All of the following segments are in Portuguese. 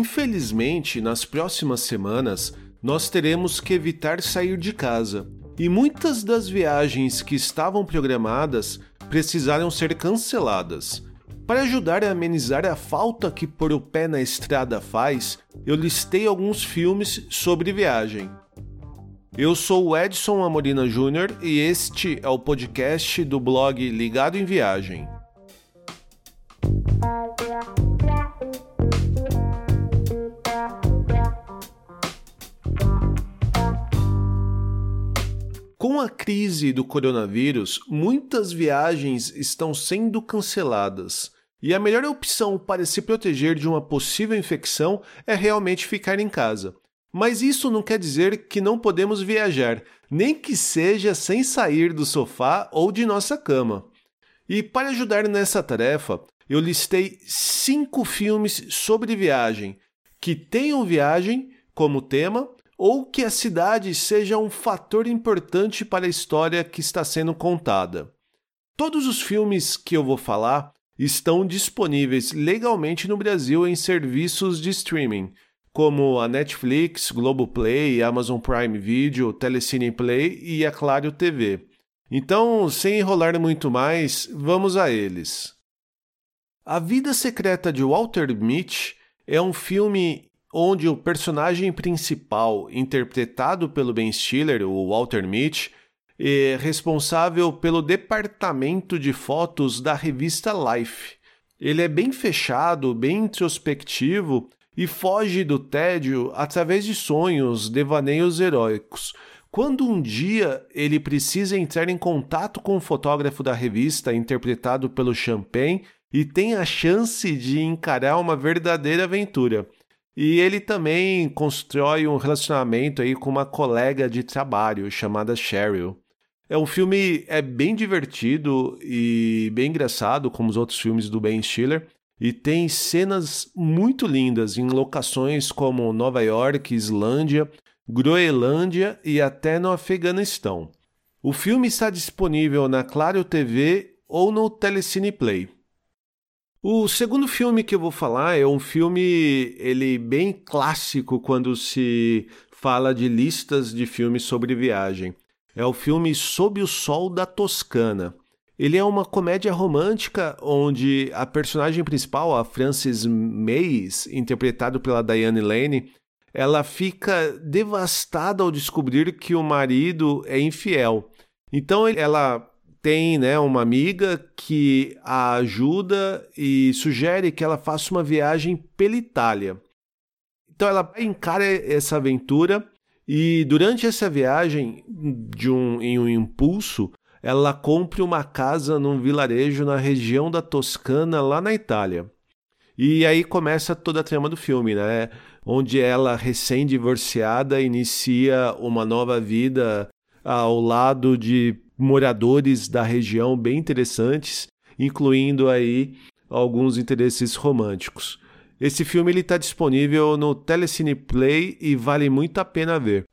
Infelizmente, nas próximas semanas, nós teremos que evitar sair de casa, e muitas das viagens que estavam programadas precisaram ser canceladas. Para ajudar a amenizar a falta que pôr o pé na estrada faz, eu listei alguns filmes sobre viagem. Eu sou o Edson Amorina Júnior e este é o podcast do blog Ligado em Viagem. Com a crise do coronavírus, muitas viagens estão sendo canceladas. E a melhor opção para se proteger de uma possível infecção é realmente ficar em casa. Mas isso não quer dizer que não podemos viajar, nem que seja sem sair do sofá ou de nossa cama. E para ajudar nessa tarefa, eu listei cinco filmes sobre viagem que tenham viagem como tema ou que a cidade seja um fator importante para a história que está sendo contada. Todos os filmes que eu vou falar estão disponíveis legalmente no Brasil em serviços de streaming, como a Netflix, Globoplay, Amazon Prime Video, Telecine Play e a Claro TV. Então, sem enrolar muito mais, vamos a eles. A Vida Secreta de Walter Mitty é um filme onde o personagem principal, interpretado pelo Ben Stiller, o Walter Mitty, é responsável pelo departamento de fotos da revista Life. Ele é bem fechado, bem introspectivo e foge do tédio através de sonhos, devaneios heróicos. Quando um dia ele precisa entrar em contato com o fotógrafo da revista, interpretado pelo Champagne, e tem a chance de encarar uma verdadeira aventura. E ele também constrói um relacionamento aí com uma colega de trabalho chamada Cheryl. É um filme é bem divertido e bem engraçado, como os outros filmes do Ben Stiller, e tem cenas muito lindas em locações como Nova York, Islândia, Groenlândia e até no Afeganistão. O filme está disponível na Claro TV ou no Telecine Play. O segundo filme que eu vou falar é um filme ele bem clássico quando se fala de listas de filmes sobre viagem. É o filme Sob o Sol da Toscana. Ele é uma comédia romântica onde a personagem principal, a Frances Mays, interpretado pela Diane Lane, ela fica devastada ao descobrir que o marido é infiel. Então ela tem né, uma amiga que a ajuda e sugere que ela faça uma viagem pela Itália. Então ela encara essa aventura e durante essa viagem, de um, em um impulso, ela compra uma casa num vilarejo na região da Toscana, lá na Itália. E aí começa toda a trama do filme, né? Onde ela, recém-divorciada, inicia uma nova vida ao lado de moradores da região bem interessantes, incluindo aí alguns interesses românticos. Esse filme está disponível no Telecine Play e vale muito a pena ver.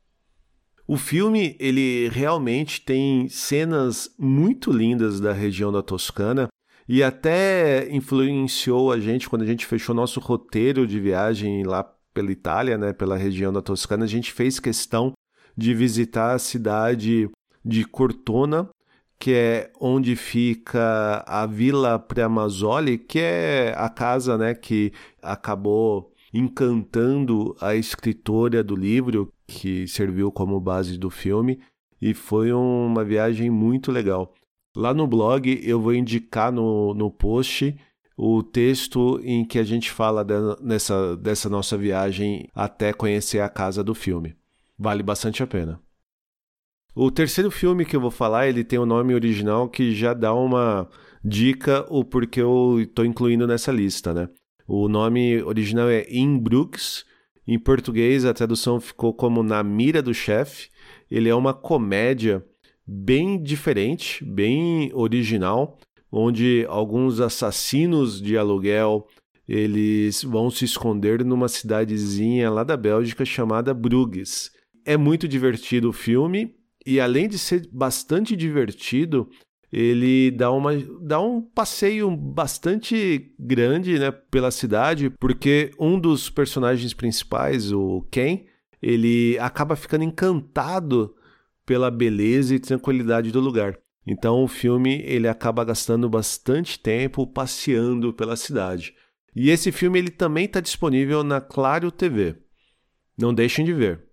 O filme ele realmente tem cenas muito lindas da região da Toscana e até influenciou a gente quando a gente fechou nosso roteiro de viagem lá pela Itália, né, pela região da Toscana, a gente fez questão de visitar a cidade de Cortona, que é onde fica a Vila Preamazzoli, que é a casa né, que acabou encantando a escritora do livro, que serviu como base do filme, e foi uma viagem muito legal. Lá no blog eu vou indicar no, no post o texto em que a gente fala de, nessa, dessa nossa viagem até conhecer a casa do filme. Vale bastante a pena. O terceiro filme que eu vou falar, ele tem o um nome original que já dá uma dica o porquê eu estou incluindo nessa lista, né? O nome original é In Brooks. Em português, a tradução ficou como Na Mira do Chefe. Ele é uma comédia bem diferente, bem original, onde alguns assassinos de aluguel eles vão se esconder numa cidadezinha lá da Bélgica chamada Bruges. É muito divertido o filme e além de ser bastante divertido, ele dá, uma, dá um passeio bastante grande né, pela cidade, porque um dos personagens principais, o Ken, ele acaba ficando encantado pela beleza e tranquilidade do lugar. Então o filme ele acaba gastando bastante tempo passeando pela cidade. E esse filme ele também está disponível na Claro TV. Não deixem de ver.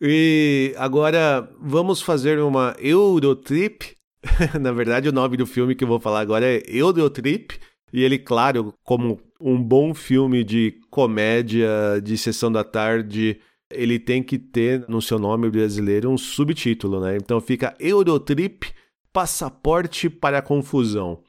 E agora vamos fazer uma Eurotrip Na verdade, o nome do filme que eu vou falar agora é Eurotrip. E ele, claro, como um bom filme de comédia de sessão da tarde, ele tem que ter no seu nome brasileiro um subtítulo, né? Então fica Eurotrip Passaporte para a Confusão.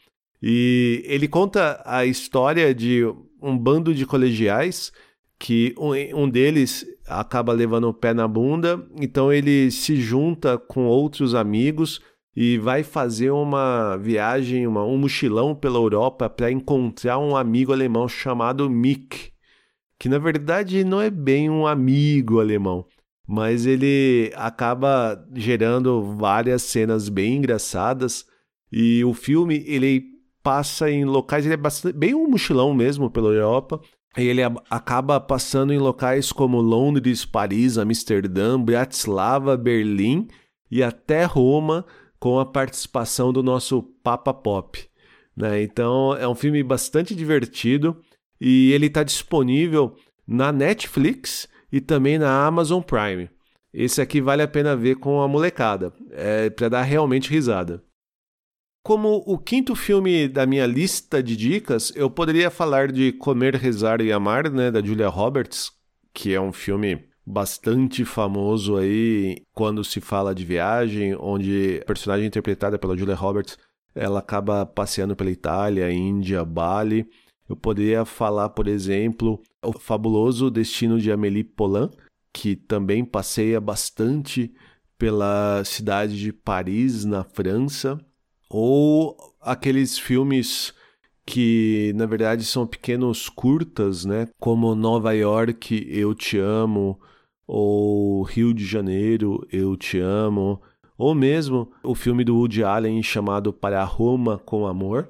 E ele conta a história de um bando de colegiais que um, deles acaba levando o pé na bunda, então ele se junta com outros amigos e vai fazer uma viagem, uma, um mochilão pela Europa para encontrar um amigo alemão chamado Mick, que na verdade não é bem um amigo alemão, mas ele acaba gerando várias cenas bem engraçadas e o filme ele passa em locais, ele é bastante, bem um mochilão mesmo pela Europa. E ele acaba passando em locais como Londres, Paris, Amsterdã, Bratislava, Berlim e até Roma, com a participação do nosso Papa Pop. Né? Então é um filme bastante divertido e ele está disponível na Netflix e também na Amazon Prime. Esse aqui vale a pena ver com a molecada, é para dar realmente risada. Como o quinto filme da minha lista de dicas, eu poderia falar de Comer, Rezar e Amar, né, da Julia Roberts, que é um filme bastante famoso aí quando se fala de viagem, onde a personagem interpretada pela Julia Roberts, ela acaba passeando pela Itália, Índia, Bali. Eu poderia falar, por exemplo, o fabuloso destino de Amélie Poulain, que também passeia bastante pela cidade de Paris, na França, ou aqueles filmes que na verdade são pequenos curtas, né? Como Nova York, Eu Te Amo, ou Rio de Janeiro, Eu Te Amo, ou mesmo o filme do Woody Allen chamado Para Roma com Amor.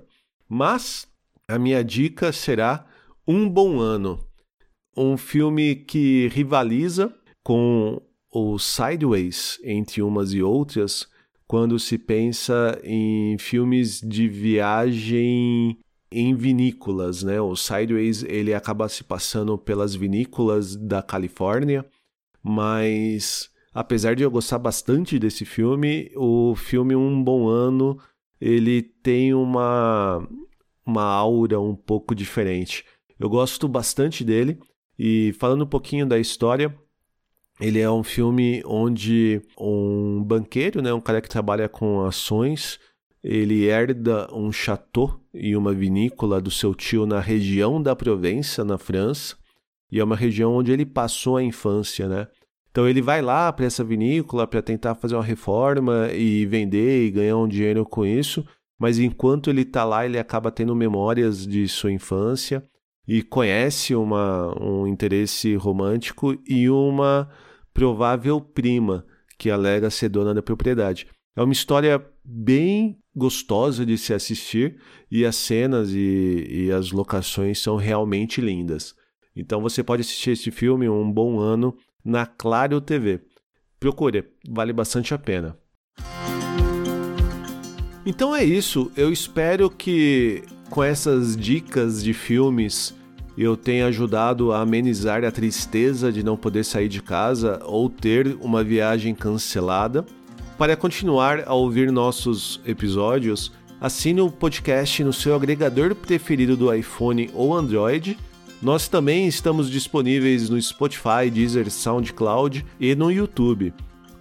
Mas a minha dica será Um Bom Ano, um filme que rivaliza com o Sideways entre umas e outras quando se pensa em filmes de viagem em vinícolas, né? O Sideways ele acaba se passando pelas vinícolas da Califórnia mas apesar de eu gostar bastante desse filme, o filme Um Bom Ano ele tem uma uma aura um pouco diferente. Eu gosto bastante dele e falando um pouquinho da história, ele é um filme onde um banqueiro, né, um cara que trabalha com ações, ele herda um chateau e uma vinícola do seu tio na região da Provença, na França, e é uma região onde ele passou a infância, né? Então ele vai lá para essa vinícola para tentar fazer uma reforma e vender e ganhar um dinheiro com isso, mas enquanto ele está lá, ele acaba tendo memórias de sua infância e conhece uma, um interesse romântico e uma provável prima que alega ser dona da propriedade. É uma história bem gostosa de se assistir e as cenas e, e as locações são realmente lindas. Então você pode assistir esse filme um bom ano na Claro TV. Procure, vale bastante a pena. Então é isso, eu espero que com essas dicas de filmes eu tenha ajudado a amenizar a tristeza de não poder sair de casa ou ter uma viagem cancelada. Para continuar a ouvir nossos episódios, assine o podcast no seu agregador preferido do iPhone ou Android nós também estamos disponíveis no Spotify, Deezer, SoundCloud e no YouTube.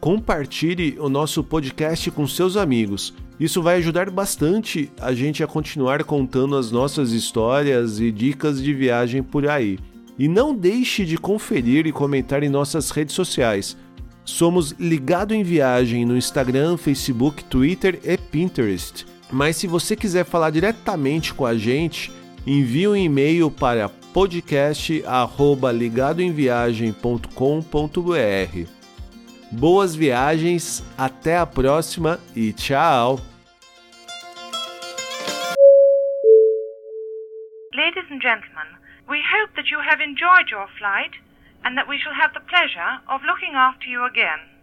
Compartilhe o nosso podcast com seus amigos. Isso vai ajudar bastante a gente a continuar contando as nossas histórias e dicas de viagem por aí. E não deixe de conferir e comentar em nossas redes sociais. Somos Ligado em Viagem no Instagram, Facebook, Twitter e Pinterest. Mas se você quiser falar diretamente com a gente, envie um e-mail para podcast@ligadoemviagem.com.br. Boas viagens, até a próxima e tchau! Ladies and gentlemen, we hope that you have enjoyed your flight and that we shall have the pleasure of looking after you again.